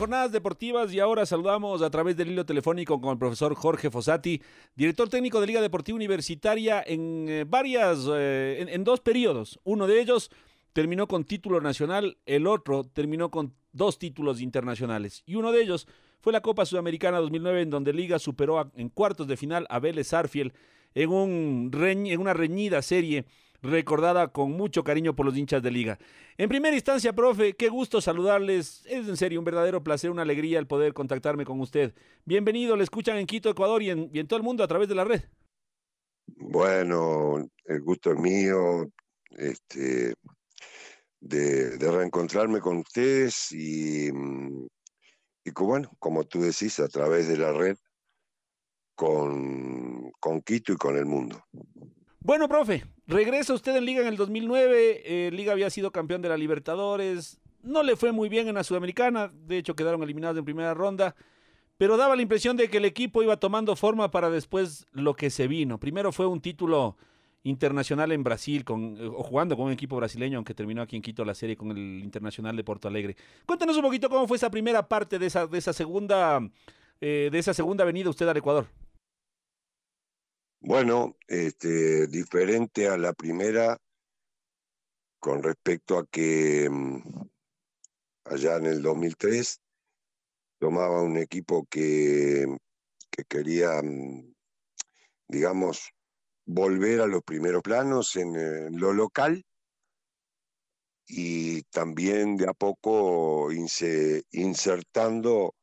jornadas deportivas y ahora saludamos a través del hilo telefónico con el profesor Jorge Fossati, director técnico de Liga Deportiva Universitaria en eh, varias, eh, en, dos periodos. Uno de ellos terminó con título nacional, el otro terminó con dos títulos internacionales. Y uno de ellos fue la Copa Sudamericana 2009, en donde Liga superó en cuartos de final a Vélez Arfiel en, un en una reñida serie recordada con mucho cariño por los hinchas de liga. En primera instancia, profe, qué gusto saludarles. Es en serio un verdadero placer, una alegría el poder contactarme con usted. Bienvenido, le escuchan en Quito, Ecuador y en, todo el mundo a través de la red. Bueno, el gusto es mío este, de, reencontrarme con ustedes y, y bueno, como tú decís, a través de la red con, con Quito y con el mundo. Bueno, profe, regresa usted en Liga en el 2009. Eh, Liga había sido campeón de la Libertadores. No le fue muy bien en la Sudamericana. De hecho, quedaron eliminados en primera ronda. Pero daba la impresión de que el equipo iba tomando forma para después lo que se vino. Primero fue un título internacional en Brasil, con, eh, jugando con un equipo brasileño, aunque terminó aquí en Quito la serie con el Internacional de Porto Alegre. Cuéntanos un poquito cómo fue esa primera parte de esa, de esa segunda, eh, de esa segunda venida usted al Ecuador. Bueno, este, diferente a la primera con respecto a que mm, allá en el 2003 tomaba un equipo que, que quería, mm, digamos, volver a los primeros planos en, lo local y también de a poco insertando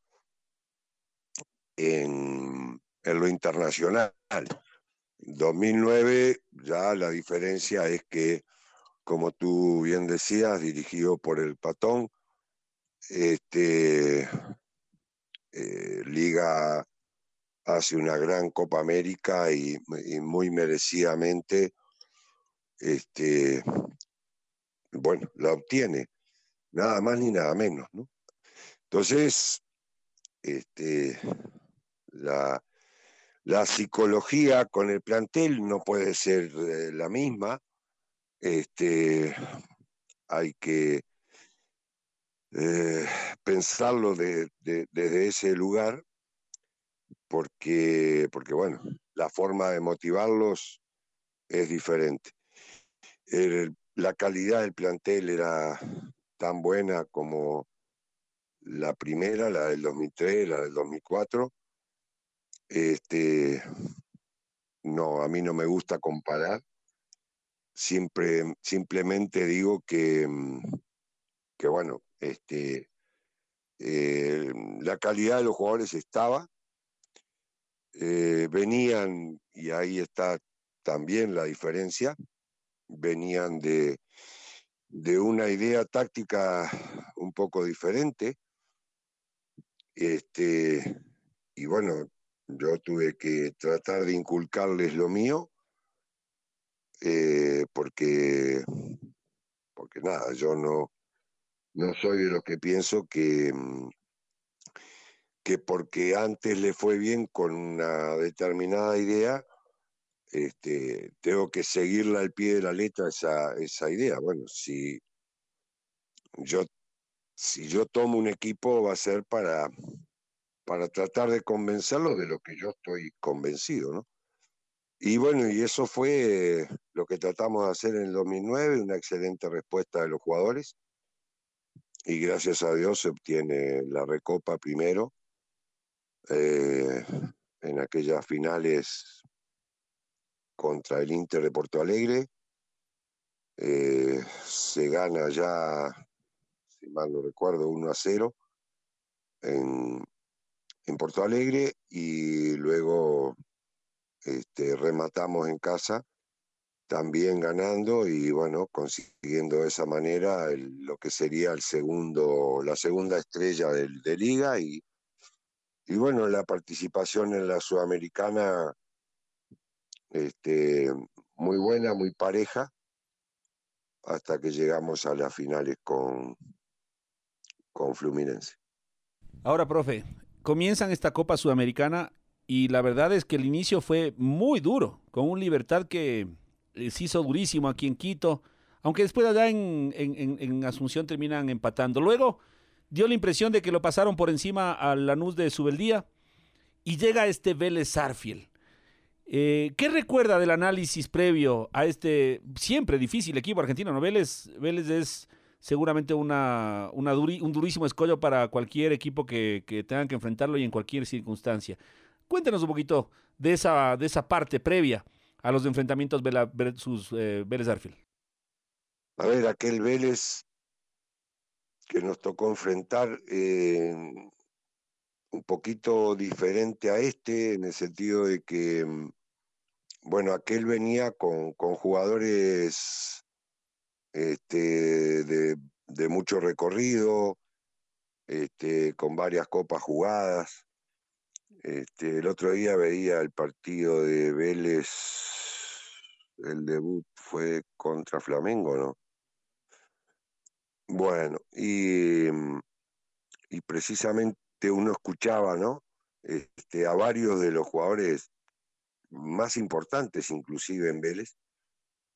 en, en lo internacional. 2009 ya la diferencia es que, como tú bien decías, dirigido por el Patón, este, eh, Liga hace una gran Copa América y, muy merecidamente, este, bueno, la obtiene, nada más ni nada menos, ¿no? Entonces, este, la, la psicología con el plantel no puede ser eh, la misma. Este, hay que eh, pensarlo desde ese lugar, porque, porque, bueno, la forma de motivarlos es diferente. la calidad del plantel era tan buena como la primera, la del 2003, la del 2004 este, no, a mí no me gusta comparar. Siempre, simplemente digo que, mm, que bueno, este, eh, la calidad de los jugadores estaba, eh, venían, y ahí está también la diferencia, venían de, de una idea táctica un poco diferente. Este, y bueno, yo tuve que tratar de inculcarles lo mío, eh, porque, porque nada, yo no, no soy de los que pienso que, mm, que porque antes le fue bien con una determinada idea, este, tengo que seguirla al pie de la letra esa, esa idea. Bueno, si yo, si yo tomo un equipo va a ser para, para tratar de convencerlos de lo que yo estoy convencido, ¿no? Y bueno, y eso fue lo que tratamos de hacer en el 2009, una excelente respuesta de los jugadores. Y gracias a Dios se obtiene la recopa primero eh, en aquellas finales contra el Inter de Porto Alegre. Eh, se gana ya si mal no recuerdo, 1 a 0 en, en Porto Alegre y luego este, rematamos en casa también ganando y bueno, consiguiendo de esa manera lo que sería el segundo, la segunda estrella de, de liga y, y bueno, la participación en la Sudamericana este, muy buena, muy pareja, hasta que llegamos a las finales con, con Fluminense. Ahora, profe, comienzan esta Copa Sudamericana y la verdad es que el inicio fue muy duro, con un Libertad que se hizo durísimo aquí en Quito, aunque después allá en, en, en, Asunción terminan empatando. Luego dio la impresión de que lo pasaron por encima a Lanús de Subeldía y llega este Vélez Sarfiel. Eh, ¿Qué recuerda del análisis previo a este siempre difícil equipo argentino? ¿no? Vélez, Vélez es seguramente una, una un durísimo escollo para cualquier equipo que, que tengan que enfrentarlo y en cualquier circunstancia. Cuéntenos un poquito de esa, de esa parte previa a los enfrentamientos versus eh, Vélez Arfield? A ver, aquel Vélez que nos tocó enfrentar eh, un poquito diferente a este, en el sentido de que, mm, bueno, aquel venía con, con jugadores este, de, mucho recorrido, este, con varias copas jugadas. Este, el otro día veía el partido de Vélez, el debut fue contra Flamengo, ¿no? Bueno, y, y precisamente uno escuchaba, ¿no? Este, a varios de los jugadores más importantes, inclusive en Vélez,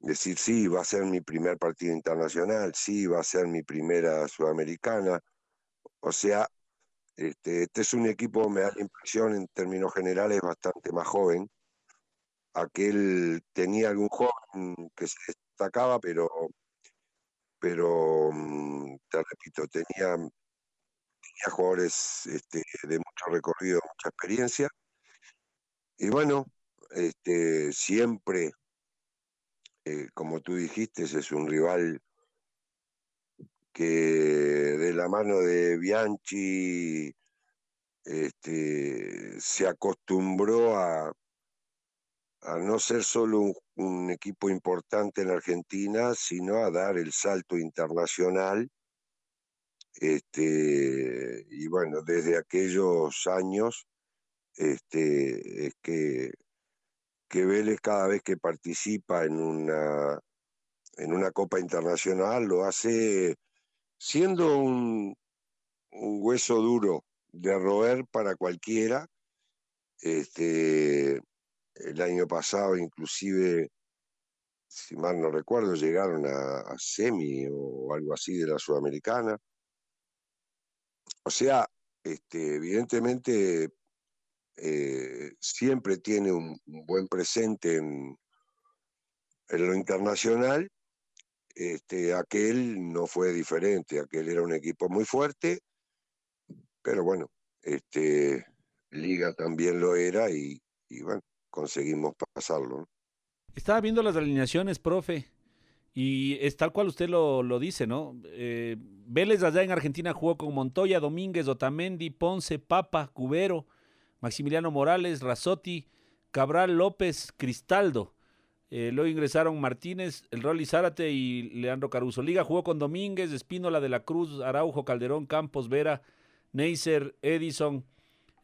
decir, sí, va a ser mi primer partido internacional, sí, va a ser mi primera sudamericana. O sea, este, este, es un equipo, me da la impresión, en términos generales, bastante más joven. Aquel tenía algún joven que se destacaba, pero, pero mm, te repito, tenía, tenía jugadores este, de mucho recorrido, mucha experiencia. Y bueno, este, siempre, eh, como tú dijiste, es un rival que de la mano de Bianchi este, se acostumbró a, no ser solo un, un, equipo importante en Argentina, sino a dar el salto internacional. Este, y bueno, desde aquellos años este, es que, que Vélez cada vez que participa en una, en una Copa Internacional lo hace siendo un, hueso duro de roer para cualquiera. Este, el año pasado inclusive, si mal no recuerdo, llegaron a, a semi o algo así de la Sudamericana. O sea, este, evidentemente eh, siempre tiene un, buen presente en, en lo internacional este, aquel no fue diferente, aquel era un equipo muy fuerte, pero bueno, este, Liga también lo era y, y bueno, conseguimos pasarlo. Estaba viendo las alineaciones, profe, y es tal cual usted lo, lo dice, ¿no? Eh, Vélez allá en Argentina jugó con Montoya, Domínguez, Otamendi, Ponce, Papa, Cubero, Maximiliano Morales, Razotti, Cabral, López, Cristaldo. Eh, luego ingresaron Martínez, el Rolly Zárate y Leandro Caruso. Liga jugó con Domínguez, Espínola de la Cruz, Araujo, Calderón, Campos, Vera, Neisser, Edison,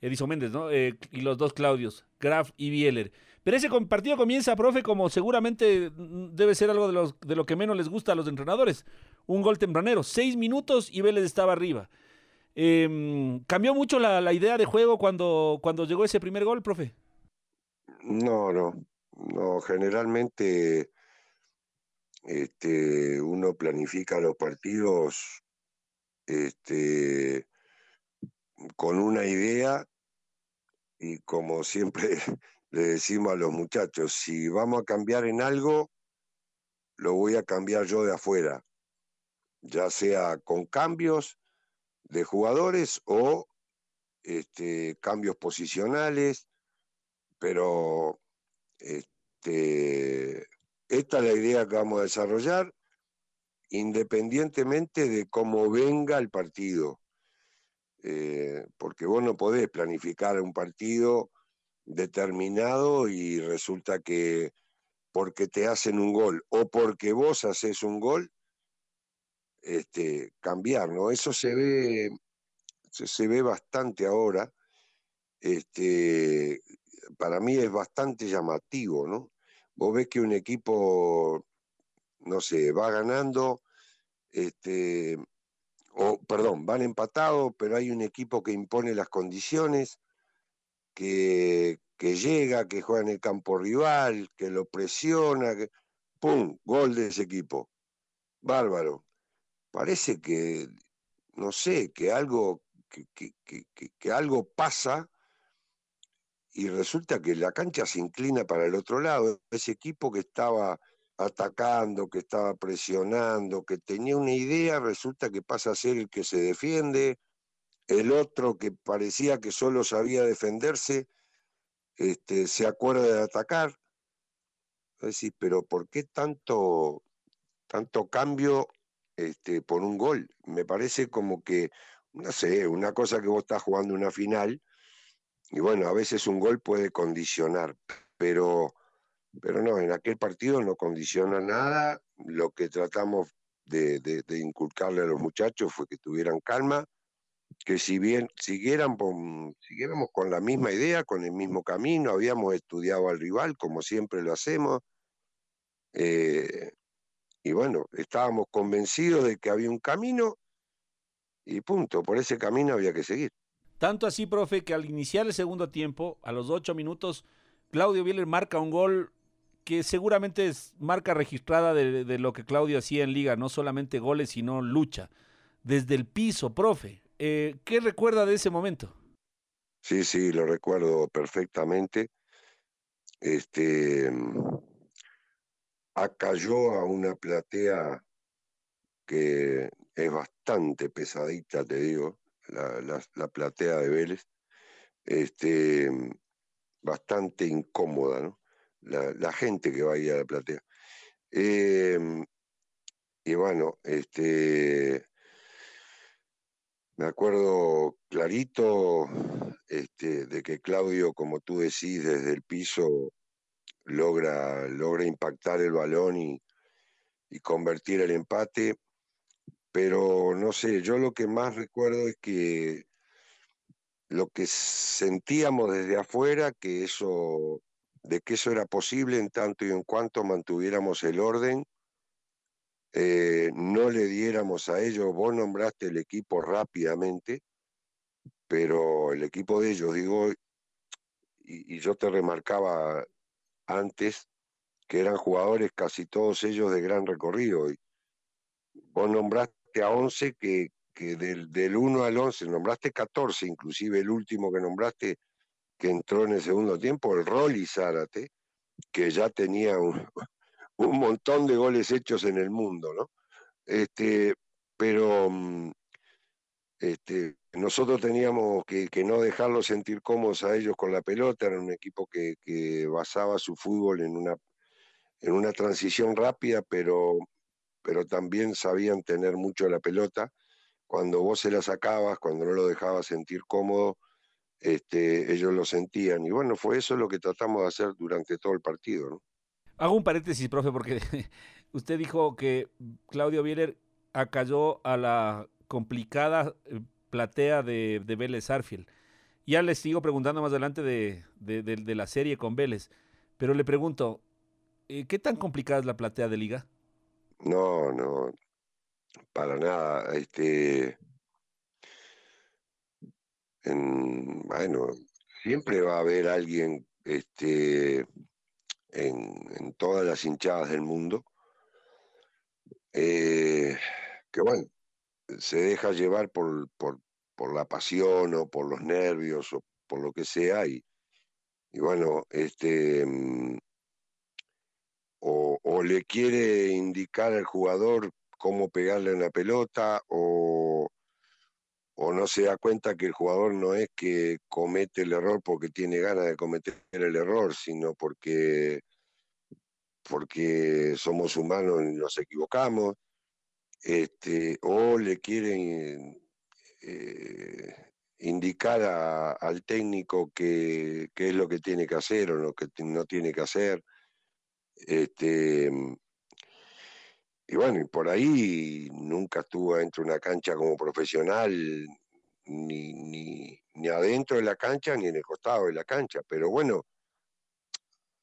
Edison Méndez, ¿no? Eh, y los dos Claudios, Graf y Bieler. Pero ese partido comienza, profe, como seguramente debe ser algo de, de lo que menos les gusta a los entrenadores. Un gol tempranero, seis minutos y Vélez estaba arriba. Eh, ¿Cambió mucho la, la, idea de juego cuando, cuando llegó ese primer gol, profe? No, no. No, generalmente este, uno planifica los partidos este, con una idea y como siempre le decimos a los muchachos, si vamos a cambiar en algo, lo voy a cambiar yo de afuera, ya sea con cambios de jugadores o este, cambios posicionales, pero este, esta es la idea que vamos a desarrollar independientemente de cómo venga el partido. Eh, porque vos no podés planificar un partido determinado y resulta que porque te hacen un gol o porque vos haces un gol, este, cambiar, ¿no? Eso se ve, se, ve bastante ahora. Este, para mí es bastante llamativo, ¿no? Vos ves que un equipo, no sé, va ganando, este, o perdón, van empatados, pero hay un equipo que impone las condiciones, que, que llega, que juega en el campo rival, que lo presiona, ¡pum! Gol de ese equipo. Bárbaro. Parece que, no sé, que algo, que, algo pasa y resulta que la cancha se inclina para el otro lado. Ese equipo que estaba atacando, que estaba presionando, que tenía una idea, resulta que pasa a ser el que se defiende, el otro que parecía que solo sabía defenderse, este, se acuerda de atacar. Decir, pero ¿por qué tanto, tanto cambio este, por un gol? Me parece como que, no sé, una cosa que vos estás jugando una final, y bueno, a veces un gol puede condicionar, pero, pero no, en aquel partido no condiciona nada. Lo que tratamos de, inculcarle a los muchachos fue que tuvieran calma, que si bien siguieran siguiéramos con la misma idea, con el mismo camino, habíamos estudiado al rival, como siempre lo hacemos, eh, y bueno, estábamos convencidos de que había un camino y punto, por ese camino había que seguir. Tanto así, profe, que al iniciar el segundo tiempo, a los ocho minutos, Claudio Bieler marca un gol que seguramente es marca registrada de, de lo que Claudio hacía en liga, no solamente goles, sino lucha. Desde el piso, profe, eh, ¿Qué recuerda de ese momento? Sí, sí, lo recuerdo perfectamente. Este acayó a una platea que es bastante pesadita, te digo, la, platea de Vélez, este, bastante incómoda, ¿no? La, gente que va ahí a la platea. Em, y bueno, este, me acuerdo clarito este, de que Claudio, como tú decís, desde el piso logra, logra impactar el balón y, convertir el empate. Pero no sé, yo lo que más recuerdo es que lo que sentíamos desde afuera, que eso, de que eso era posible en tanto y en cuanto mantuviéramos el orden eh, no le diéramos a ellos, vos nombraste el equipo rápidamente, pero el equipo de ellos, digo, y, yo te remarcaba antes que eran jugadores casi todos ellos de gran recorrido. Y vos nombraste a 11 que, que del, del 1 al 11, nombraste 14, inclusive el último que nombraste que entró en el segundo tiempo, el Rolly Zárate, que ya tenía un, un montón de goles hechos en el mundo, ¿no? Este, pero mm, este, nosotros teníamos que, no dejarlos sentir cómodos a ellos con la pelota, era un equipo que, basaba su fútbol en una, en una transición rápida, pero, pero también sabían tener mucho la pelota. Cuando vos se la sacabas, cuando no lo dejabas sentir cómodo, este, ellos lo sentían. Y bueno, fue eso lo que tratamos de hacer durante todo el partido. Hago un paréntesis, profe, porque usted dijo que Claudio Bieler acalló a la complicada eh, platea de, de Vélez Arfield. Ya les sigo preguntando más adelante de, de, la serie con Vélez, pero le pregunto, eh, ¿qué tan complicada es la platea de liga? No, no, para nada. Este, bueno, siempre va a haber alguien este, en, todas las hinchadas del mundo, eh, que bueno, se deja llevar por, por, la pasión o por los nervios o por lo que sea y, y bueno, este mm, o, le quiere indicar al jugador cómo pegarle en la pelota o, o no se da cuenta que el jugador no es que comete el error porque tiene ganas de cometer el error, sino porque, porque somos humanos y nos equivocamos. este, o le quieren eh, indicar al técnico qué es lo que tiene que hacer o lo que no tiene que hacer. Este, y bueno, y por ahí nunca estuvo dentro de una cancha como profesional, ni, ni, adentro de la cancha, ni en el costado de la cancha. Pero bueno,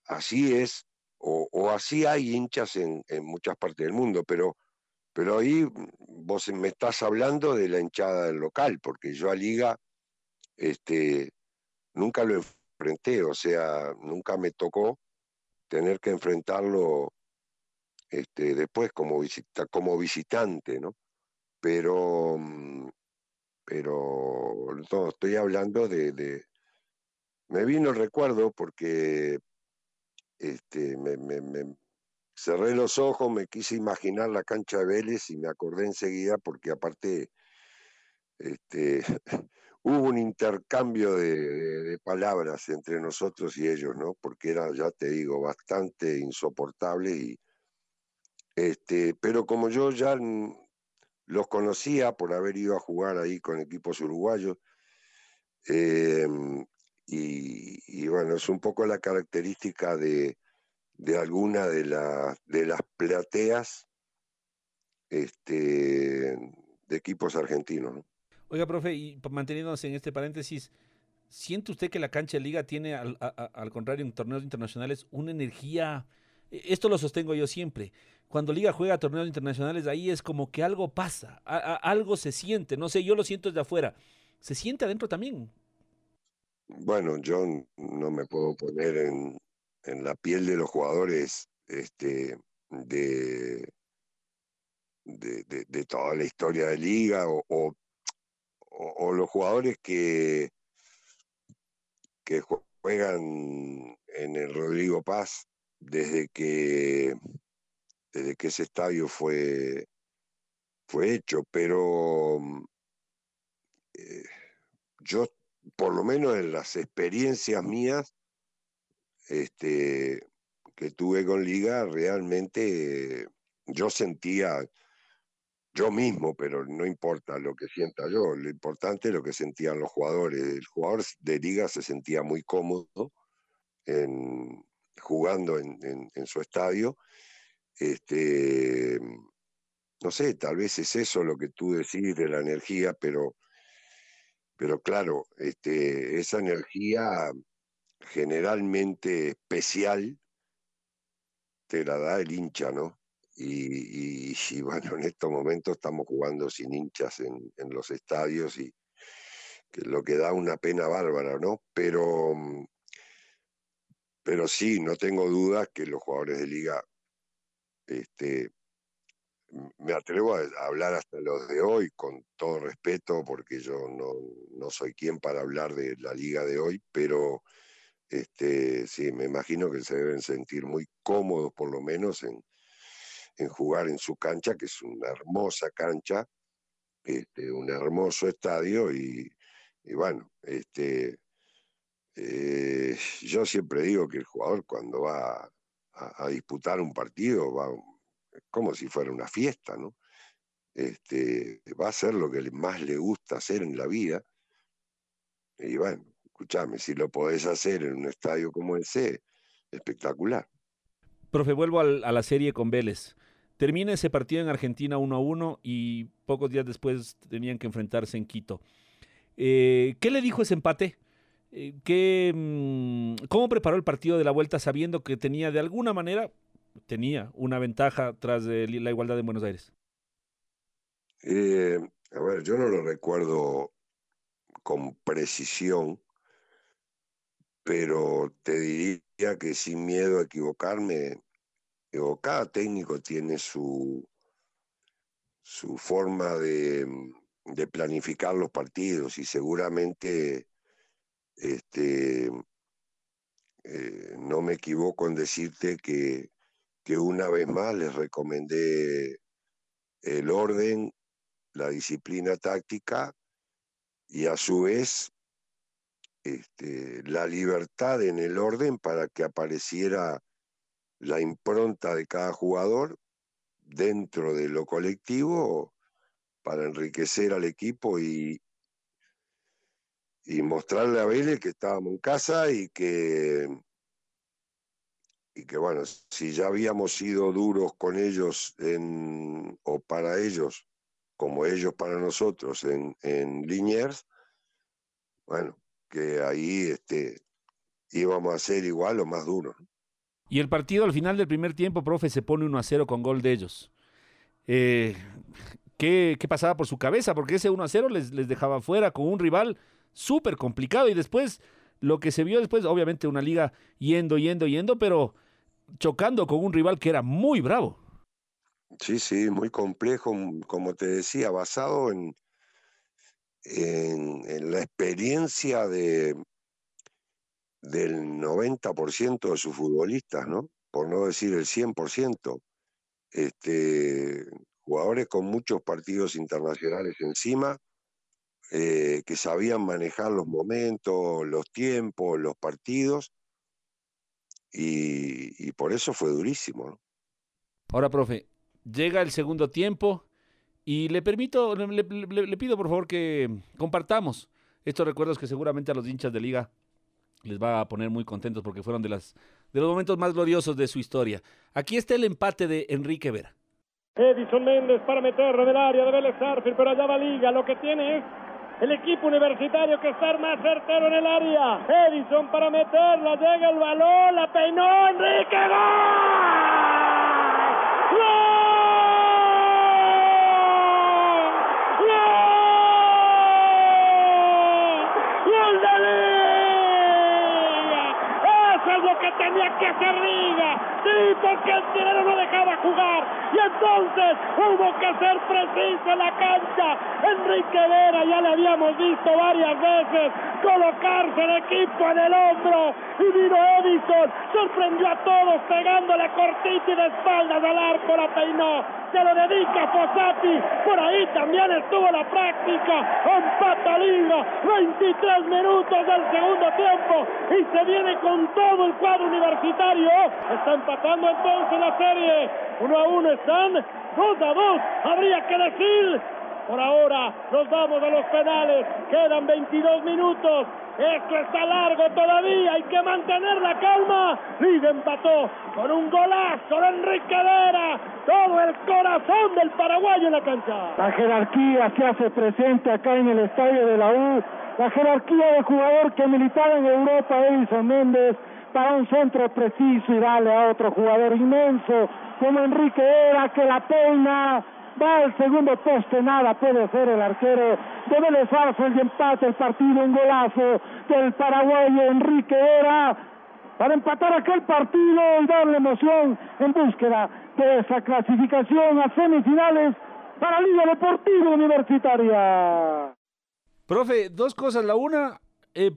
así es, o, así hay hinchas en, en, muchas partes del mundo, pero, pero ahí vos me estás hablando de la hinchada del local, porque yo a Liga este, nunca lo enfrenté, o sea, nunca me tocó tener que enfrentarlo este, después como, visita, como visitante, ¿no? Pero, pero no, estoy hablando de, Me vino el recuerdo porque este, me, cerré los ojos, me quise imaginar la cancha de Vélez y me acordé enseguida porque aparte este, hubo un intercambio de, palabras entre nosotros y ellos, ¿no? Porque era, ya te digo, bastante insoportable y este, pero como yo ya los conocía por haber ido a jugar ahí con equipos uruguayos, em, y, bueno, es un poco la característica de, de alguna de, de las plateas este, de equipos argentinos. ¿no? Oiga, profe, y manteniéndonos en este paréntesis, ¿siente usted que la cancha de liga tiene, al, al contrario, en torneos internacionales, una energía... E, esto lo sostengo yo siempre. Cuando Liga juega torneos internacionales, ahí es como que algo pasa, algo se siente. No sé, yo lo siento desde afuera. ¿Se siente adentro también? Bueno, yo no me puedo poner en, en la piel de los jugadores este, de, de, toda la historia de Liga o o, los jugadores que, que juegan en el Rodrigo Paz desde que, desde que ese estadio fue, fue hecho, pero eh, yo, por lo menos en las experiencias mías este, que tuve con Liga, realmente yo sentía, yo mismo, pero no importa lo que sienta yo, lo importante es lo que sentían los jugadores. El jugador de liga se sentía muy cómodo en, jugando en, su estadio. Este, no sé, tal vez es eso lo que tú decís de la energía, pero, pero claro, este, esa energía generalmente especial te la da el hincha, ¿no? Y, bueno, en estos momentos estamos jugando sin hinchas en, los estadios y que lo que da una pena bárbara, ¿no? Pero, pero sí, no tengo dudas que los jugadores de liga, este, me atrevo a hablar hasta los de hoy con todo respeto, porque yo no, no soy quien para hablar de la liga de hoy, pero este, sí, me imagino que se deben sentir muy cómodos por lo menos en, jugar en su cancha, que es una hermosa cancha, este, un hermoso estadio y, bueno, este, eh, yo siempre digo que el jugador cuando va a, disputar un partido va como si fuera una fiesta, ¿no? Este, va a hacer lo que más le gusta hacer en la vida. Y bueno, escúchame, si lo podés hacer en un estadio como ese, espectacular. Profe, vuelvo a la serie con Vélez. Termina ese partido en Argentina 1 a 1 y pocos días después tenían que enfrentarse en Quito. Eh, ¿Qué le dijo ese empate? Eh, ¿qué, mm, ¿Cómo preparó el partido de la vuelta sabiendo que tenía de alguna manera tenía una ventaja tras de la igualdad de Buenos Aires? Eh, a ver, yo no lo recuerdo con precisión, pero te diría que sin miedo a equivocarme, cada técnico tiene su, su forma de, planificar los partidos y seguramente este, eh, no me equivoco en decirte que, que una vez más les recomendé el orden, la disciplina táctica y a su vez este, la libertad en el orden para que apareciera la impronta de cada jugador dentro de lo colectivo para enriquecer al equipo y, y mostrarle a Vélez que estábamos en casa y que, y que bueno, si ya habíamos sido duros con ellos o para ellos, como ellos para nosotros en, en Liniers, bueno, que ahí este, íbamos a ser igual o más duros. Y el partido al final del primer tiempo, profe, se pone 1 a 0 con gol de ellos. Eh, ¿qué, ¿qué, pasaba por su cabeza? Porque ese 1 a 0 les, les dejaba fuera con un rival súper complicado. Y después, lo que se vio después, obviamente una liga yendo, yendo, yendo, pero chocando con un rival que era muy bravo. Sí, sí, muy complejo, como te decía, basado en, en, la experiencia de, del 90% de sus futbolistas, ¿no? Por no decir el 100%. Este, jugadores con muchos partidos internacionales encima, eh, que sabían manejar los momentos, los tiempos, los partidos, y, por eso fue durísimo. Ahora, profe, llega el segundo tiempo y le permito, le, le, le, pido por favor que compartamos estos recuerdos que seguramente a los hinchas de liga les va a poner muy contentos porque fueron de, las, de los momentos más gloriosos de su historia. Aquí está el empate de Enrique Vera. Edison Méndez para meterlo en el área de Vélez Arfield, pero allá va Liga. Lo que tiene es el equipo universitario que está más certero en el área. Edison para meterla, llega el balón, la peinó Enrique. ¡Gol! Tenía que Liga. Sí, porque el chileno no dejaba jugar. Y entonces hubo que ser preciso en la cancha. Enrique Vera ya le habíamos visto varias veces colocarse el equipo en el hombro. Y vino Edison, sorprendió a todos pegándole cortito y de espaldas al arco, la peinó. Se lo dedica a por ahí también estuvo la práctica. Empata Liga, 23 minutos del segundo tiempo y se viene con todo el cuadro universitario. Está empatando entonces la serie. Uno a uno están, dos a dos. Habría que decir por ahora nos vamos a los penales. Quedan 22 minutos. Esto está largo todavía. Hay que mantener la calma. Liga empató con un golazo de Enrique Vera. Todo el corazón del paraguayo en la cancha. La jerarquía se hace presente acá en el estadio de la U. La jerarquía de jugador que militaba en Europa, Edison Méndez, para un centro preciso y darle a otro jugador inmenso como Enrique Vera que la peina va al segundo poste, nada puede hacer el arquero de Vélez y empate el partido, un golazo del paraguayo Enrique Vera para empatar aquel partido y darle emoción en búsqueda de esa clasificación a semifinales para Liga Deportiva Universitaria. Profe, dos cosas. La una, eh,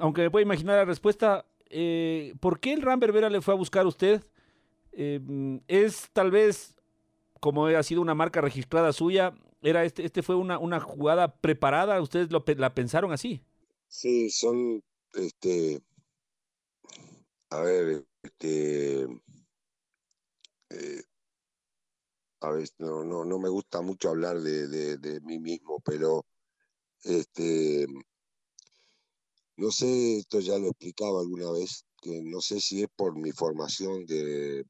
aunque me puede imaginar la respuesta, eh, ¿por qué el Ramber Vera le fue a buscar a usted? Eh, es tal vez como ha sido una marca registrada suya, era este, este fue una, una jugada preparada, ustedes lo, la pensaron así. Sí, son, este, a ver, este, eh, a ver, no, no, no me gusta mucho hablar de, de, mí mismo, pero, este, no sé, esto ya lo explicaba alguna vez, que no sé si es por mi formación de,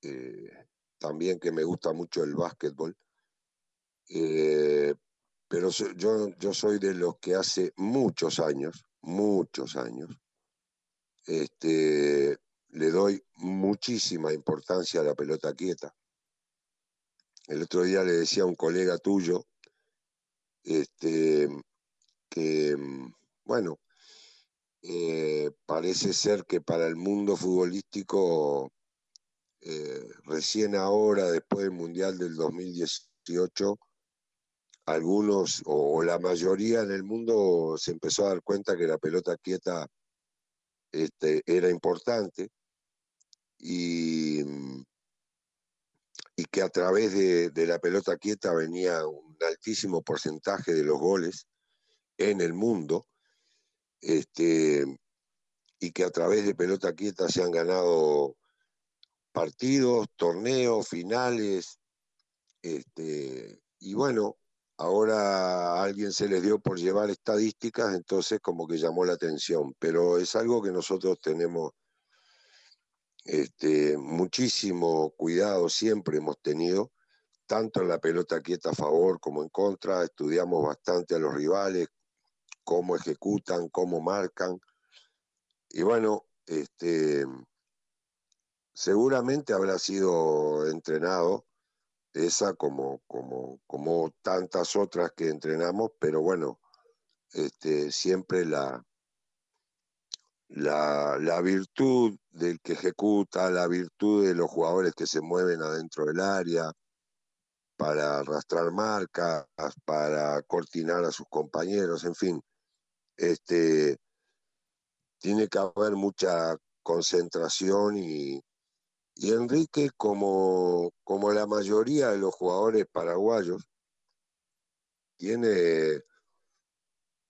eh, también que me gusta mucho el básquetbol. Eh, pero yo, yo soy de los que hace muchos años, muchos años, este, le doy muchísima importancia a la pelota quieta. El otro día le decía a un colega tuyo este, que, bueno, eh, parece ser que para el mundo futbolístico eh, recién ahora, después del Mundial del 2018, algunos o, la mayoría en el mundo se empezó a dar cuenta que la pelota quieta este, era importante y, y, que a través de, de la pelota quieta venía un altísimo porcentaje de los goles en el mundo. Este, y que a través de pelota quieta se han ganado partidos, torneos, finales, este, y bueno, ahora a alguien se les dio por llevar estadísticas, entonces como que llamó la atención, pero es algo que nosotros tenemos este, muchísimo cuidado, siempre hemos tenido, tanto en la pelota quieta a favor como en contra, estudiamos bastante a los rivales, cómo ejecutan, cómo marcan, y bueno, este, seguramente habrá sido entrenado esa como, como, como tantas otras que entrenamos, pero bueno, este, siempre la, la, la, virtud del que ejecuta, la virtud de los jugadores que se mueven adentro del área para arrastrar marcas, para cortinar a sus compañeros, en fin, este, tiene que haber mucha concentración y, y Enrique, como, como la mayoría de los jugadores paraguayos, tiene,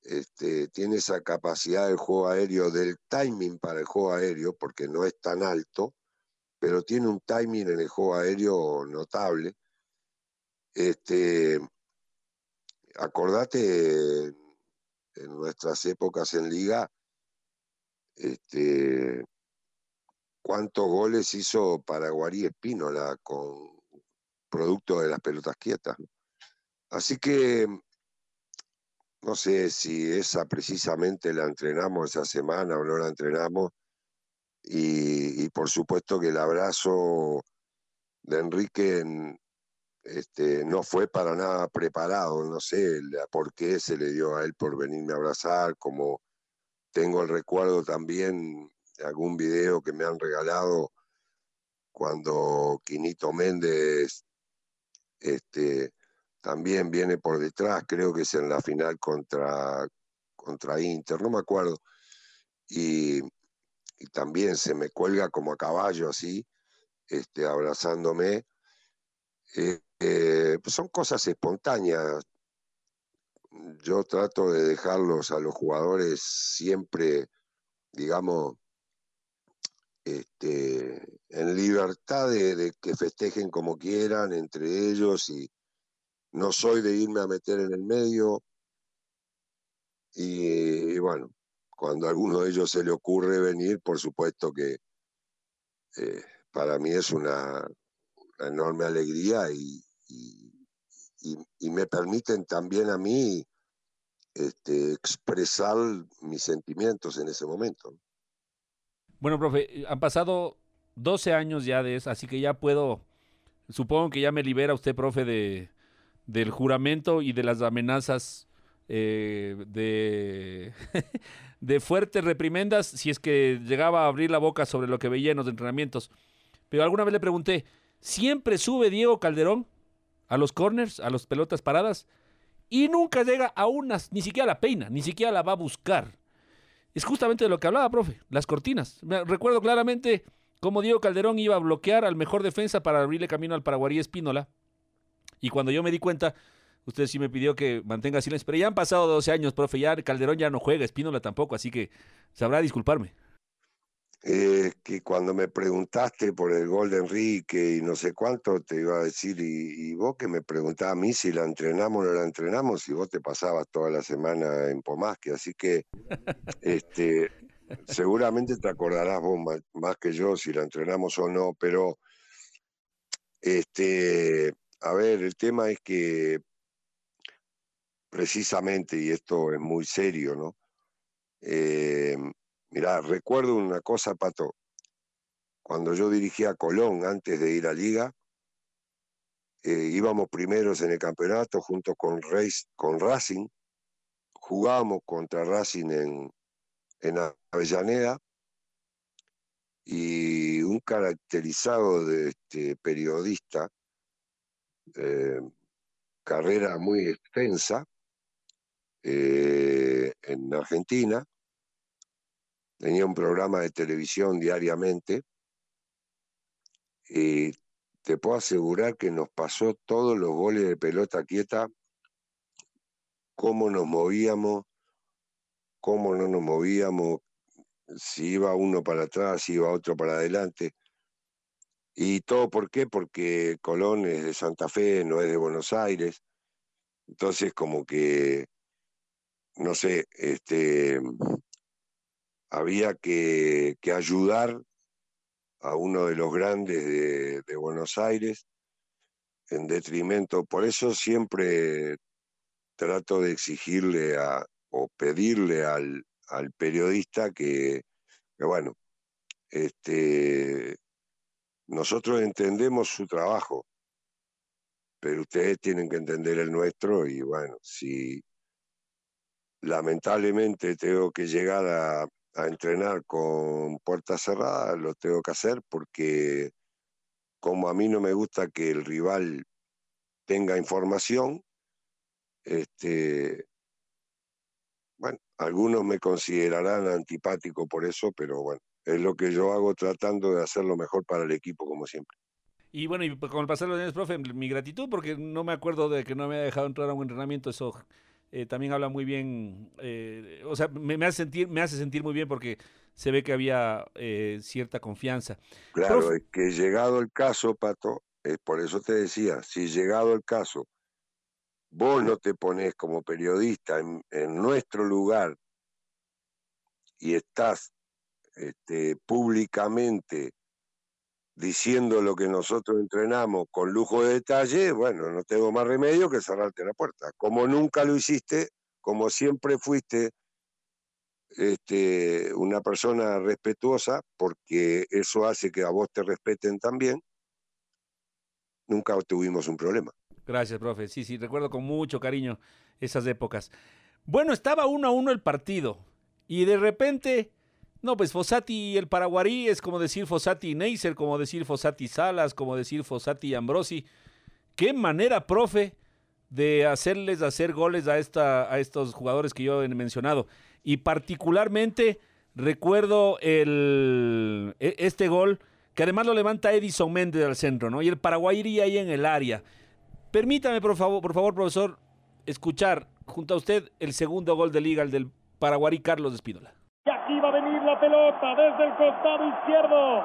este, tiene esa capacidad del juego aéreo, del timing para el juego aéreo, porque no es tan alto, pero tiene un timing en el juego aéreo notable. Este, acordate en nuestras épocas en liga, este, cuántos goles hizo Paraguarí Espínola con producto de las pelotas quietas. Así que no sé si esa precisamente la entrenamos esa semana o no la entrenamos. Y, por supuesto que el abrazo de Enrique este, no fue para nada preparado, no sé por qué se le dio a él por venirme a abrazar, como tengo el recuerdo también algún video que me han regalado cuando Quinito Méndez este, también viene por detrás, creo que es en la final contra, contra Inter, no me acuerdo, y, también se me cuelga como a caballo así, este, abrazándome. Eh, eh, pues son cosas espontáneas. Yo trato de dejarlos a los jugadores siempre, digamos, este, en libertad de, que festejen como quieran entre ellos y no soy de irme a meter en el medio. Y, bueno, cuando a alguno de ellos se le ocurre venir, por supuesto que eh, para mí es una, enorme alegría y, y, me permiten también a mí este, expresar mis sentimientos en ese momento. Bueno, profe, han pasado 12 años ya de eso, así que ya puedo, supongo que ya me libera usted, profe, de, del juramento y de las amenazas eh, de, de fuertes reprimendas si es que llegaba a abrir la boca sobre lo que veía en los entrenamientos. Pero alguna vez le pregunté, ¿siempre sube Diego Calderón a los corners, a las pelotas paradas? Y nunca llega a unas, ni siquiera la peina, ni siquiera la va a buscar es justamente de lo que hablaba, profe, las cortinas. recuerdo claramente cómo Diego Calderón iba a bloquear al mejor defensa para abrirle camino al Paraguarí Espínola. Y cuando yo me di cuenta, usted sí me pidió que mantenga silencio, pero ya han pasado 12 años, profe, ya Calderón ya no juega, Espínola tampoco, así que sabrá disculparme eh, que cuando me preguntaste por el gol de Enrique y no sé cuánto, te iba a decir, y, vos que me preguntabas a mí si la entrenamos o no la entrenamos, y vos te pasabas toda la semana en Pomasque, así que este, seguramente te acordarás vos más, que yo si la entrenamos o no, pero este, a ver, el tema es que precisamente, y esto es muy serio, ¿no? Eh, Mirá, recuerdo una cosa, Pato. Cuando yo dirigía a Colón antes de ir a Liga, eh, íbamos primeros en el campeonato junto con, con Racing, jugábamos contra Racing en, en Avellaneda y un caracterizado de este periodista, eh, carrera muy extensa eh, en Argentina, tenía un programa de televisión diariamente y te puedo asegurar que nos pasó todos los goles de pelota quieta, cómo nos movíamos, cómo no nos movíamos, si iba uno para atrás, si iba otro para adelante. ¿Y todo por qué? Porque Colón es de Santa Fe, no es de Buenos Aires. Entonces, como que, no sé, este, había que, que ayudar a uno de los grandes de, Buenos Aires en detrimento. Por eso siempre trato de exigirle a, o pedirle al, al periodista que, que, bueno, este, nosotros entendemos su trabajo, pero ustedes tienen que entender el nuestro y bueno, si lamentablemente tengo que llegar a, a entrenar con puertas cerradas, lo tengo que hacer porque como a mí no me gusta que el rival tenga información, este, bueno, algunos me considerarán antipático por eso, pero bueno, es lo que yo hago tratando de hacer lo mejor para el equipo, como siempre. Y bueno, y con el pasar de los años, profe, mi gratitud, porque no me acuerdo de que no me haya dejado entrar a un entrenamiento, eso eh, también habla muy bien, eh, o sea, me, me, hace sentir, me hace sentir muy bien porque se ve que había eh, cierta confianza. Claro, es que llegado el caso, Pato, por eso te decía, si llegado el caso, vos no te pones como periodista en, en nuestro lugar y estás este, públicamente diciendo lo que nosotros entrenamos con lujo de detalle, bueno, no tengo más remedio que cerrarte la puerta. Como nunca lo hiciste, como siempre fuiste este, una persona respetuosa, porque eso hace que a vos te respeten también, nunca tuvimos un problema. Gracias, profe. Sí, sí, recuerdo con mucho cariño esas épocas. Bueno, estaba uno a uno el partido y de repente no, pues Fossati y el Paraguarí es como decir Fossati Neisser, como decir Fossati Salas, como decir Fossati Ambrosi. Qué manera, profe, de hacerles hacer goles a, esta, a estos jugadores que yo he mencionado. Y particularmente recuerdo el, e, este gol que además lo levanta Edison Méndez al centro, ¿no? Y el Paraguay iría ahí en el área. Permítame, por favor, por favor, profesor, escuchar junto a usted el segundo gol de liga, el del Paraguarí Carlos Espínola. Y aquí va a venir pelota desde el costado izquierdo.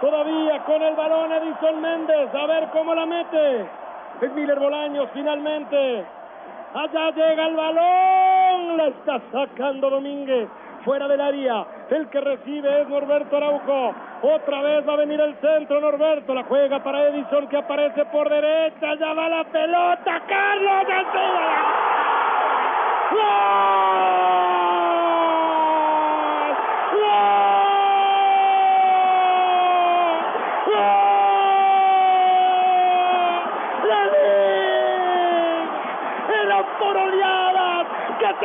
Todavía con el balón Edison Méndez. A ver cómo la mete. Es Miller Bolaños finalmente. Allá llega el balón. La está sacando Domínguez. Fuera del área. El que recibe es Norberto Araujo. Otra vez va a venir el centro. Norberto la juega para Edison que aparece por derecha. Ya va la pelota. Carlos ¡Gol!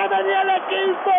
Venía el equipo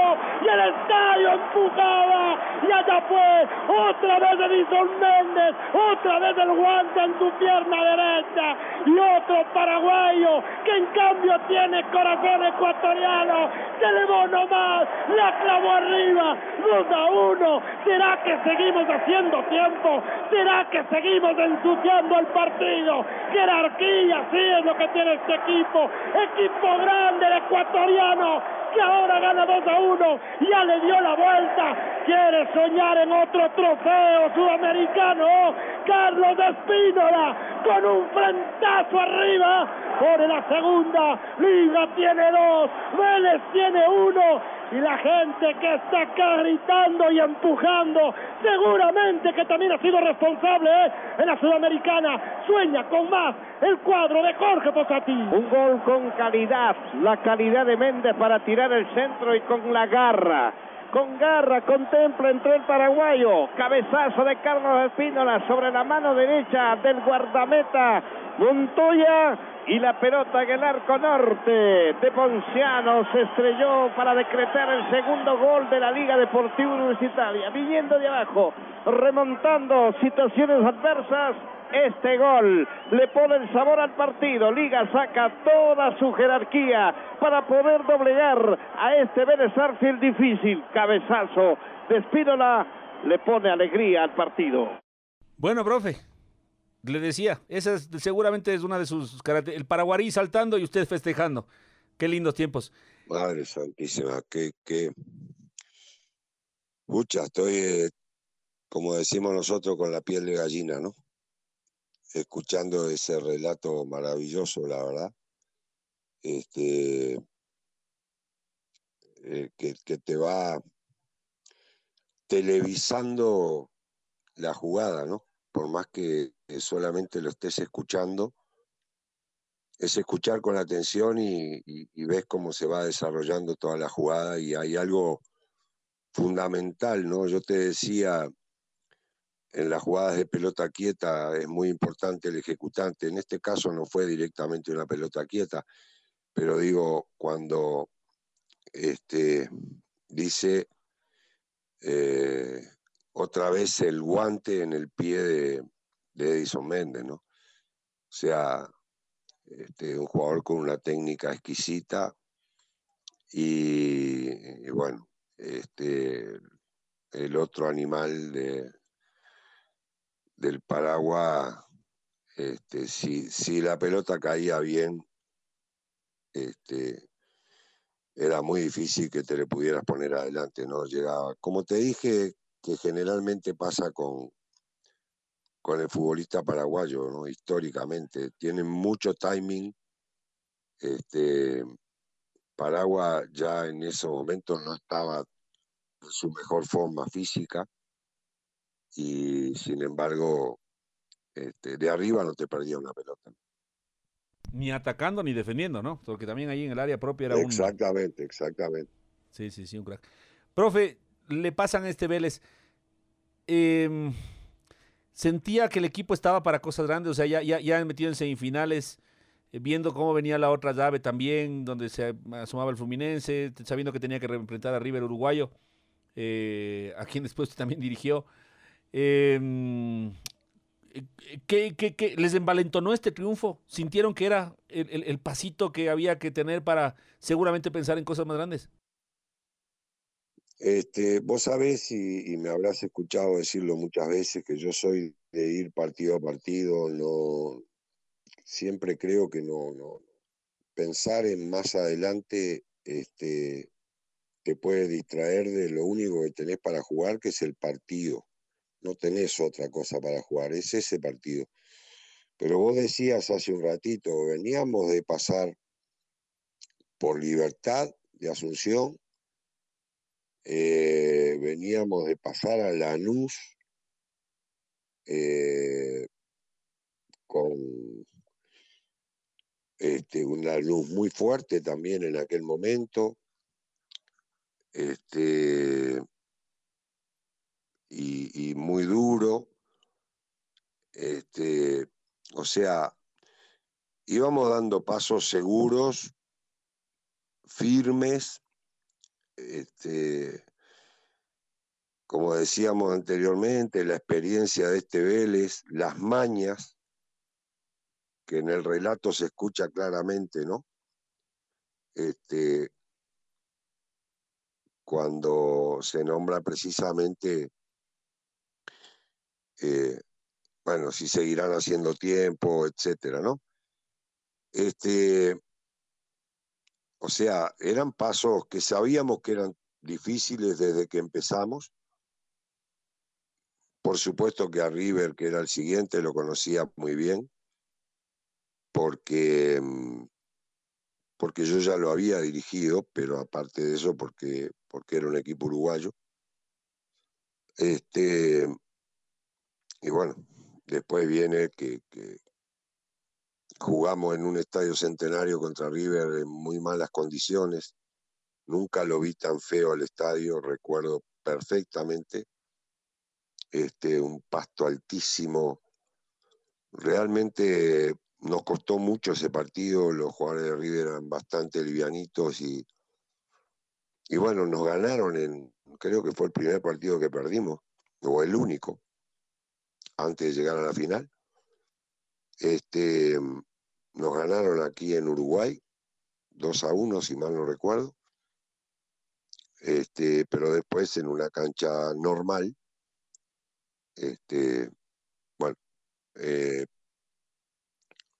y el estadio empujaba y allá fue otra vez Edison Méndez, otra vez el guante en su pierna derecha y otro paraguayo que en cambio tiene corazón ecuatoriano, se elevó nomás, la clavó arriba, 2 a 1, ¿será que seguimos haciendo tiempo? ¿Será que seguimos ensuciando el partido? Jerarquía, sí es lo que tiene este equipo, equipo grande el ecuatoriano, que ahora gana 2 a 1, ya le dio la vuelta, quiere soñar en otro trofeo sudamericano, Carlos Espínola con un frentazo arriba, pone la segunda, Liga tiene dos, Vélez tiene uno, y la gente que está acá gritando y empujando, seguramente que también ha sido responsable ¿eh? en la Sudamericana, sueña con más el cuadro de Jorge Posati. Un gol con calidad, la calidad de Méndez para tirar el centro y con la garra. Con garra contempla entre el paraguayo. Cabezazo de Carlos Espínola sobre la mano derecha del guardameta Montoya y la pelota en el arco norte de Ponciano se estrelló para decretar el segundo gol de la Liga Deportiva Universitaria. Viniendo de abajo, remontando situaciones adversas, este gol le pone el sabor al partido. Liga saca toda su jerarquía para poder doblegar a este Vélez difícil. Cabezazo de Espínola le pone alegría al partido. Bueno, profe, le decía, esa es, seguramente es una de sus características. El paraguarí saltando y usted festejando. Qué lindos tiempos. Madre santísima, que, que... Mucha, estoy, eh, como decimos nosotros, con la piel de gallina, ¿no? escuchando ese relato maravilloso, la verdad. Este, eh, que, que te va televisando la jugada, ¿no? Por más que solamente lo estés escuchando, es escuchar con atención y, ves cómo se va desarrollando toda la jugada y hay algo fundamental, ¿no? Yo te decía, en las jugadas de pelota quieta es muy importante el ejecutante. En este caso no fue directamente una pelota quieta, pero digo, cuando este, dice eh, otra vez el guante en el pie de, de Edison Méndez, ¿no? O sea, este, un jugador con una técnica exquisita y, bueno, este, el otro animal de, del Paraguay, este, si, si la pelota caía bien, este, era muy difícil que te le pudieras poner adelante, no llegaba. Como te dije, que generalmente pasa con, con el futbolista paraguayo, ¿no? históricamente, tienen mucho timing. Este, Paraguay ya en esos momentos no estaba en su mejor forma física y sin embargo este, de arriba no te perdía una pelota. Ni atacando ni defendiendo, ¿no? Porque también ahí en el área propia era un... Exactamente, exactamente. Sí, sí, sí, un crack. Profe, le pasan a este Vélez. Eh, sentía que el equipo estaba para cosas grandes, o sea, ya, ya, ya metido en semifinales, eh, viendo cómo venía la otra llave también, donde se asomaba el Fluminense, sabiendo que tenía que representar a River Uruguayo, eh, a quien después también dirigió. Eh, ¿qué, qué, qué, les envalentonó este triunfo? ¿Sintieron que era el, el, pasito que había que tener para seguramente pensar en cosas más grandes? Este, vos sabés y, y, me habrás escuchado decirlo muchas veces que yo soy de ir partido a partido, no siempre creo que no, no pensar en más adelante este, te puede distraer de lo único que tenés para jugar, que es el partido no tenés otra cosa para jugar, es ese partido. Pero vos decías hace un ratito, veníamos de pasar por libertad de Asunción, eh, veníamos de pasar a Lanús eh, con este, una luz muy fuerte también en aquel momento. Este, y, y muy duro. Este, o sea, íbamos dando pasos seguros, firmes, este, como decíamos anteriormente, la experiencia de este Vélez, las mañas, que en el relato se escucha claramente, ¿no? Este, cuando se nombra precisamente eh, bueno, si seguirán haciendo tiempo, etcétera, ¿no? Este, o sea, eran pasos que sabíamos que eran difíciles desde que empezamos. Por supuesto que a River, que era el siguiente, lo conocía muy bien, porque, mm, porque yo ya lo había dirigido, pero aparte de eso, porque, porque era un equipo uruguayo. Este, y bueno, después viene que, que, jugamos en un estadio centenario contra River en muy malas condiciones. Nunca lo vi tan feo al estadio, recuerdo perfectamente. Este, un pasto altísimo. Realmente nos costó mucho ese partido, los jugadores de River eran bastante livianitos y, y bueno, nos ganaron en, creo que fue el primer partido que perdimos, o el único antes de llegar a la final. Este, nos ganaron aquí en Uruguay, 2 a 1, si mal no recuerdo. Este, pero después en una cancha normal, este, bueno, eh,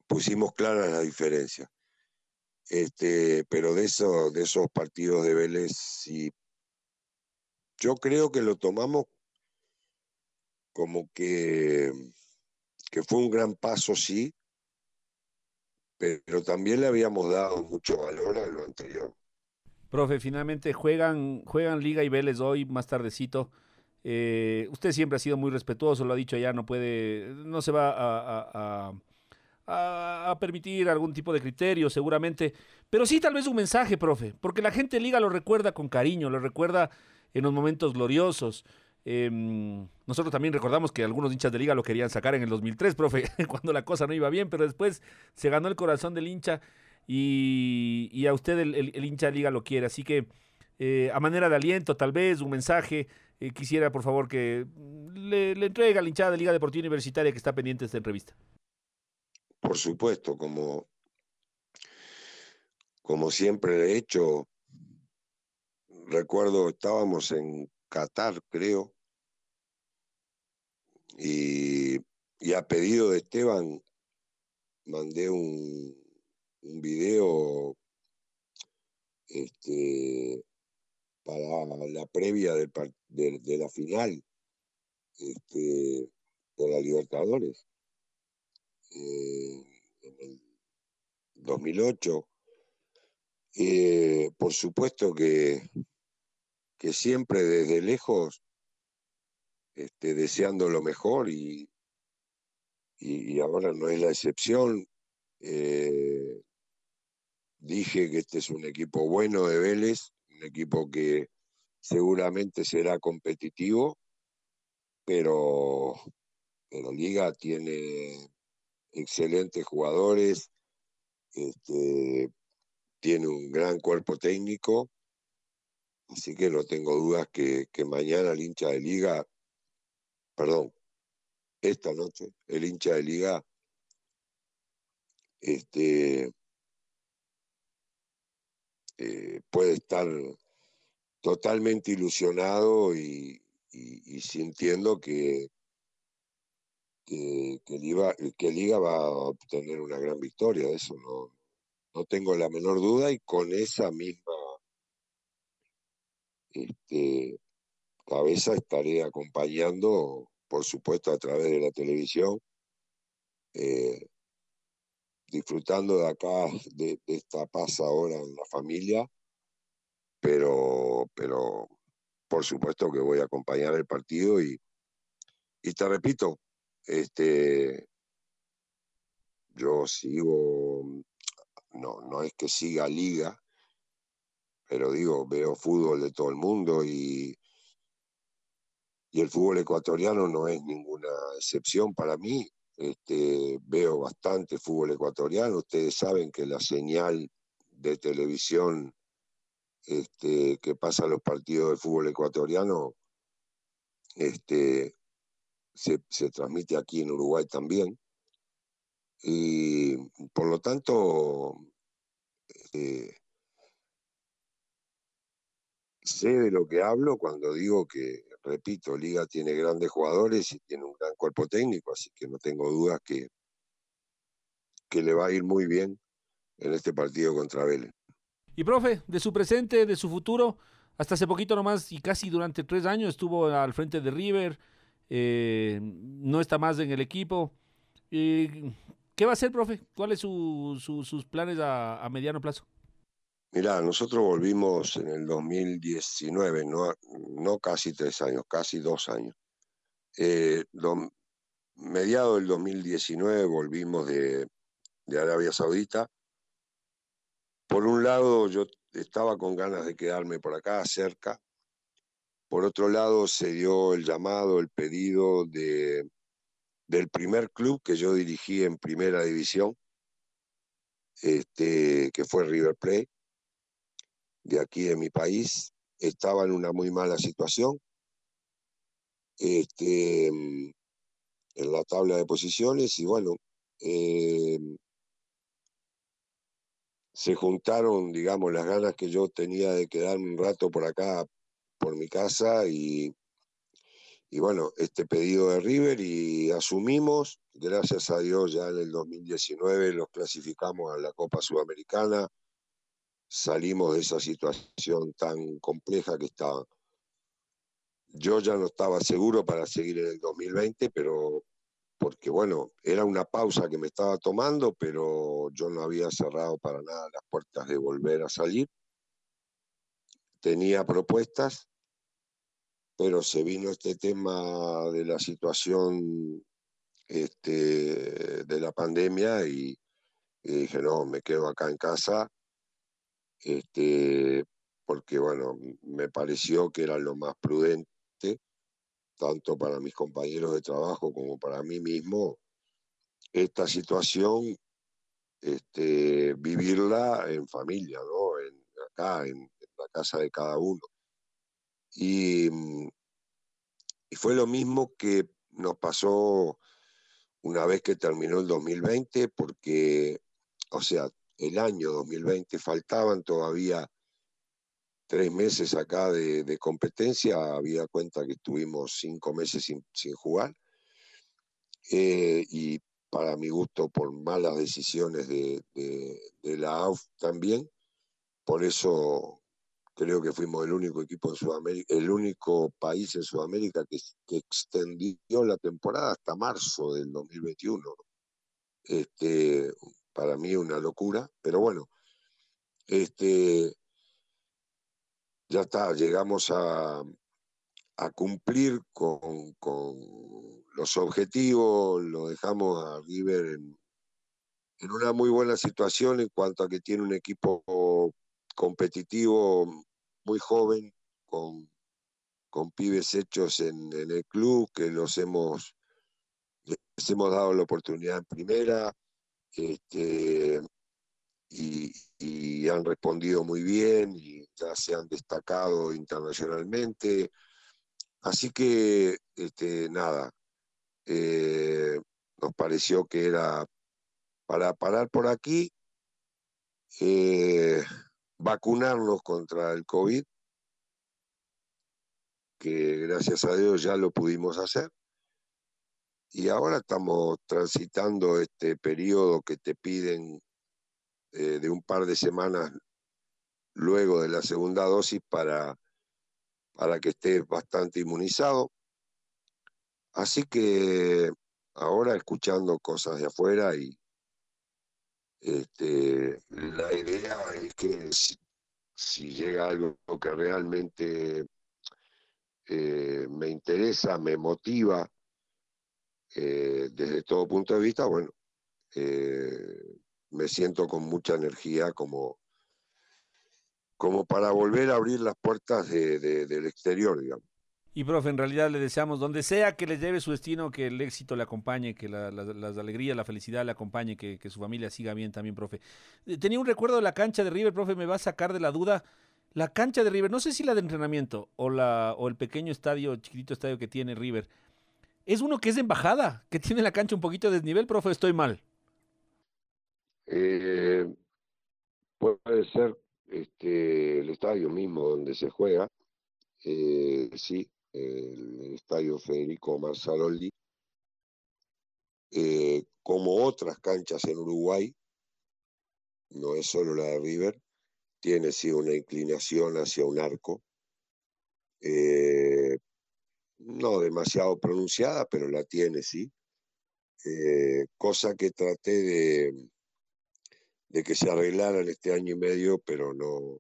pusimos claras las diferencias. Este, pero de, eso, de esos partidos de Vélez, sí, yo creo que lo tomamos como que que fue un gran paso, sí, pero también le habíamos dado mucho valor a lo anterior. Profe, finalmente juegan, juegan Liga y Vélez hoy, más tardecito. Eh, usted siempre ha sido muy respetuoso, lo ha dicho ya, no puede, no se va a, a, permitir algún tipo de criterio, seguramente. Pero sí, tal vez un mensaje, profe, porque la gente Liga lo recuerda con cariño, lo recuerda en los momentos gloriosos. Eh, nosotros también recordamos que algunos hinchas de liga lo querían sacar en el 2003, profe, cuando la cosa no iba bien, pero después se ganó el corazón del hincha y, a usted el, hincha de liga lo quiere. Así que eh, a manera de aliento, tal vez, un mensaje, eh, quisiera por favor que le, le entregue a la hinchada de Liga Deportiva Universitaria que está pendiente de esta entrevista. Por supuesto, como, como siempre he hecho, recuerdo, estábamos en Qatar, creo, y, y, a pedido de Esteban mandé un, video este, para la previa de, la final este, la Libertadores eh, en el 2008. Eh, por supuesto que, que siempre desde lejos este, deseando lo mejor y, y, ahora no es la excepción. Eh, dije que este es un equipo bueno de Vélez, un equipo que seguramente será competitivo, pero, pero Liga tiene excelentes jugadores, este, tiene un gran cuerpo técnico, así que no tengo dudas que, que mañana el hincha de Liga perdón, esta noche, el hincha de liga, este, eh, puede estar totalmente ilusionado y, sintiendo que, que, Liga, que, Liga, va a obtener una gran victoria, eso no, no tengo la menor duda y con esa misma este, cabeza estaré acompañando, por supuesto, a través de la televisión, eh, disfrutando de acá, de, esta paz ahora en la familia, pero, pero por supuesto que voy a acompañar el partido y, y te repito, este, yo sigo, no, no es que siga liga, pero digo, veo fútbol de todo el mundo y, y el fútbol ecuatoriano no es ninguna excepción para mí. Este, veo bastante fútbol ecuatoriano. Ustedes saben que la señal de televisión este, que pasa los partidos del fútbol ecuatoriano este, se, transmite aquí en Uruguay también. Y por lo tanto, sé de lo que hablo cuando digo que, repito, Liga tiene grandes jugadores y tiene un gran cuerpo técnico, así que no tengo dudas que, que le va a ir muy bien en este partido contra Vélez. Y profe, de su presente, de su futuro, hasta hace poquito nomás y casi durante tres años estuvo al frente de River, eh, no está más en el equipo. Eh, ¿Qué va a hacer, profe? ¿Cuáles son su, su, sus planes a mediano plazo? Mirá, nosotros volvimos en el 2019, no, no casi tres años, casi dos años. Eh, do, mediado del 2019 volvimos de, de, Arabia Saudita. Por un lado, yo estaba con ganas de quedarme por acá, cerca. Por otro lado, se dio el llamado, el pedido de, del primer club que yo dirigí en primera división, este, que fue River Plate de aquí de mi país estaba en una muy mala situación. Este, en la tabla de posiciones y bueno, eh, se juntaron, digamos, las ganas que yo tenía de quedarme un rato por acá, por mi casa y, y bueno, este pedido de River y asumimos, gracias a Dios ya en el 2019 los clasificamos a la Copa Sudamericana, salimos de esa situación tan compleja que estaba. Yo ya no estaba seguro para seguir en el 2020, pero porque bueno, era una pausa que me estaba tomando, pero yo no había cerrado para nada las puertas de volver a salir. Tenía propuestas, pero se vino este tema de la situación este, de la pandemia y, y, dije, no, me quedo acá en casa, este, porque bueno, me pareció que era lo más prudente tanto para mis compañeros de trabajo como para mí mismo, esta situación, este, vivirla en familia, ¿no? En, acá, en, en, la casa de cada uno. Y, y fue lo mismo que nos pasó una vez que terminó el 2020, porque, o sea, el año 2020 faltaban todavía tres meses acá de, competencia, había cuenta que estuvimos cinco meses sin, jugar. Eh, y para mi gusto, por malas decisiones de, la AUF también. Por eso creo que fuimos el único equipo en Sudamérica, el único país en Sudamérica que extendió la temporada hasta marzo del 2021. Este, para mí una locura, pero bueno, este, ya está, llegamos a, cumplir con, con, los objetivos, lo dejamos a River en, una muy buena situación en cuanto a que tiene un equipo competitivo muy joven, con, con pibes hechos en, en, el club, que los hemos, les hemos dado la oportunidad en primera, este, y, han respondido muy bien y ya se han destacado internacionalmente. Así que, este, nada, eh, nos pareció que era para parar por aquí, eh, vacunarnos contra el COVID, que gracias a Dios ya lo pudimos hacer. Y ahora estamos transitando este periodo que te piden eh, de un par de semanas luego de la segunda dosis para, para que estés bastante inmunizado. Así que ahora escuchando cosas de afuera y este, la idea es que si, llega algo que realmente eh, me interesa, me motiva eh, desde todo punto de vista, bueno, eh, me siento con mucha energía como, como para volver a abrir las puertas de, de, del exterior, digamos. Y profe, en realidad le deseamos, donde sea que le lleve su destino, que el éxito le acompañe, que la, la, las alegrías, la felicidad le acompañe, que, que, su familia siga bien también, profe. Eh, tenía un recuerdo de la cancha de River, profe, me va a sacar de la duda. La cancha de River, no sé si la de entrenamiento o, la, o el pequeño estadio, chiquitito estadio que tiene River, es uno que es de embajada, que tiene la cancha un poquito de desnivel, profe, estoy mal. Eh, puede ser este, el estadio mismo donde se juega, eh, sí, el estadio Federico Marzaroldi, eh, como otras canchas en Uruguay, no es solo la de River, tiene sí una inclinación hacia un arco, eh, no demasiado pronunciada, pero la tiene sí, eh, cosa que traté de, de que se arreglaran este año y medio, pero no,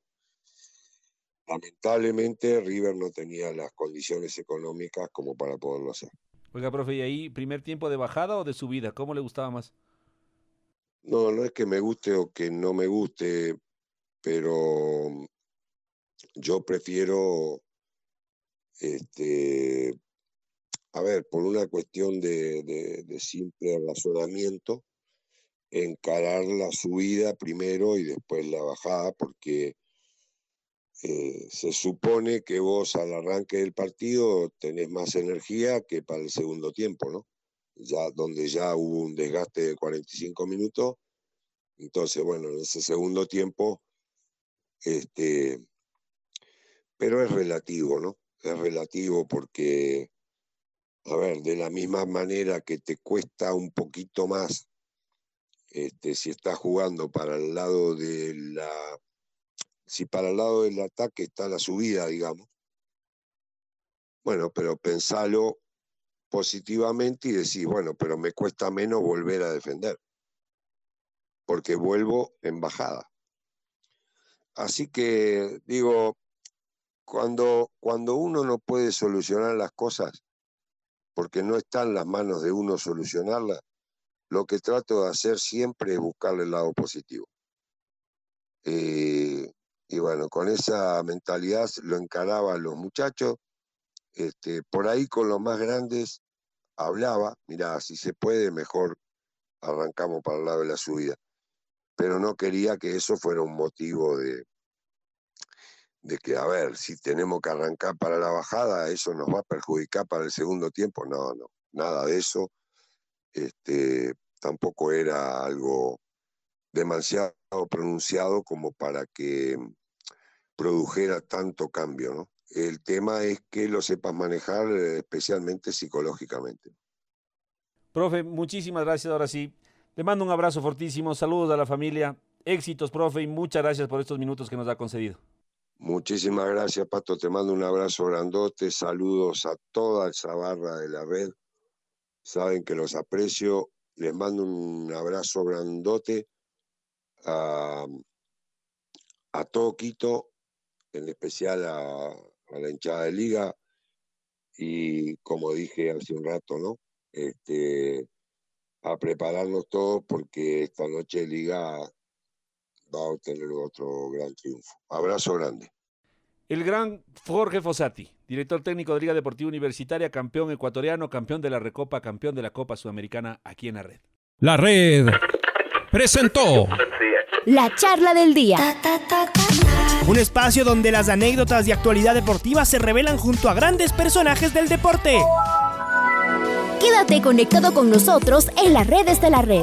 lamentablemente River no tenía las condiciones económicas como para poderlo hacer. Oiga, profe, ¿y ahí primer tiempo de bajada o de subida? ¿Cómo le gustaba más? No, no es que me guste o que no me guste, pero yo prefiero, este, a ver, por una cuestión de, simple razonamiento, encarar la subida primero y después la bajada, porque eh, se supone que vos al arranque del partido tenés más energía que para el segundo tiempo, ¿no? Ya, donde ya hubo un desgaste de 45 minutos. Entonces, bueno, en ese segundo tiempo, este, pero es relativo, ¿no? Es relativo porque, a ver, de la misma manera que te cuesta un poquito más este, si estás jugando para el lado de la si para el lado del ataque está la subida, digamos. Bueno, pero pensalo positivamente y decís, bueno, pero me cuesta menos volver a defender, porque vuelvo en bajada. Así que digo, cuando, cuando uno no puede solucionar las cosas, porque no está en las manos de uno solucionarlas, lo que trato de hacer siempre es buscarle el lado positivo. Eh, y bueno, con esa mentalidad lo encaraban los muchachos. Este, por ahí con los más grandes hablaba, mira, si se puede, mejor arrancamos para el lado de la subida. Pero no quería que eso fuera un motivo de, de que, a ver, si tenemos que arrancar para la bajada, eso nos va a perjudicar para el segundo tiempo. No, no, nada de eso. Este, tampoco era algo demasiado pronunciado como para que produjera tanto cambio, ¿no? El tema es que lo sepas manejar eh, especialmente psicológicamente. Profe, muchísimas gracias. Ahora sí, le mando un abrazo fortísimo, saludos a la familia, éxitos, profe, y muchas gracias por estos minutos que nos ha concedido. Muchísimas gracias, Pato. Te mando un abrazo grandote, saludos a toda esa barra de la red. Saben que los aprecio. Les mando un abrazo grandote a, a todo Quito, en especial a, a la hinchada de liga y como dije hace un rato, ¿no? Este, a prepararnos todos porque esta noche Liga va a obtener otro gran triunfo. Abrazo grande. El gran Jorge Fossati, director técnico de Liga Deportiva Universitaria, campeón ecuatoriano, campeón de la Recopa, campeón de la Copa Sudamericana aquí en la red. La red presentó la charla del día. Un espacio donde las anécdotas de actualidad deportiva se revelan junto a grandes personajes del deporte. Quédate conectado con nosotros en las redes de la red.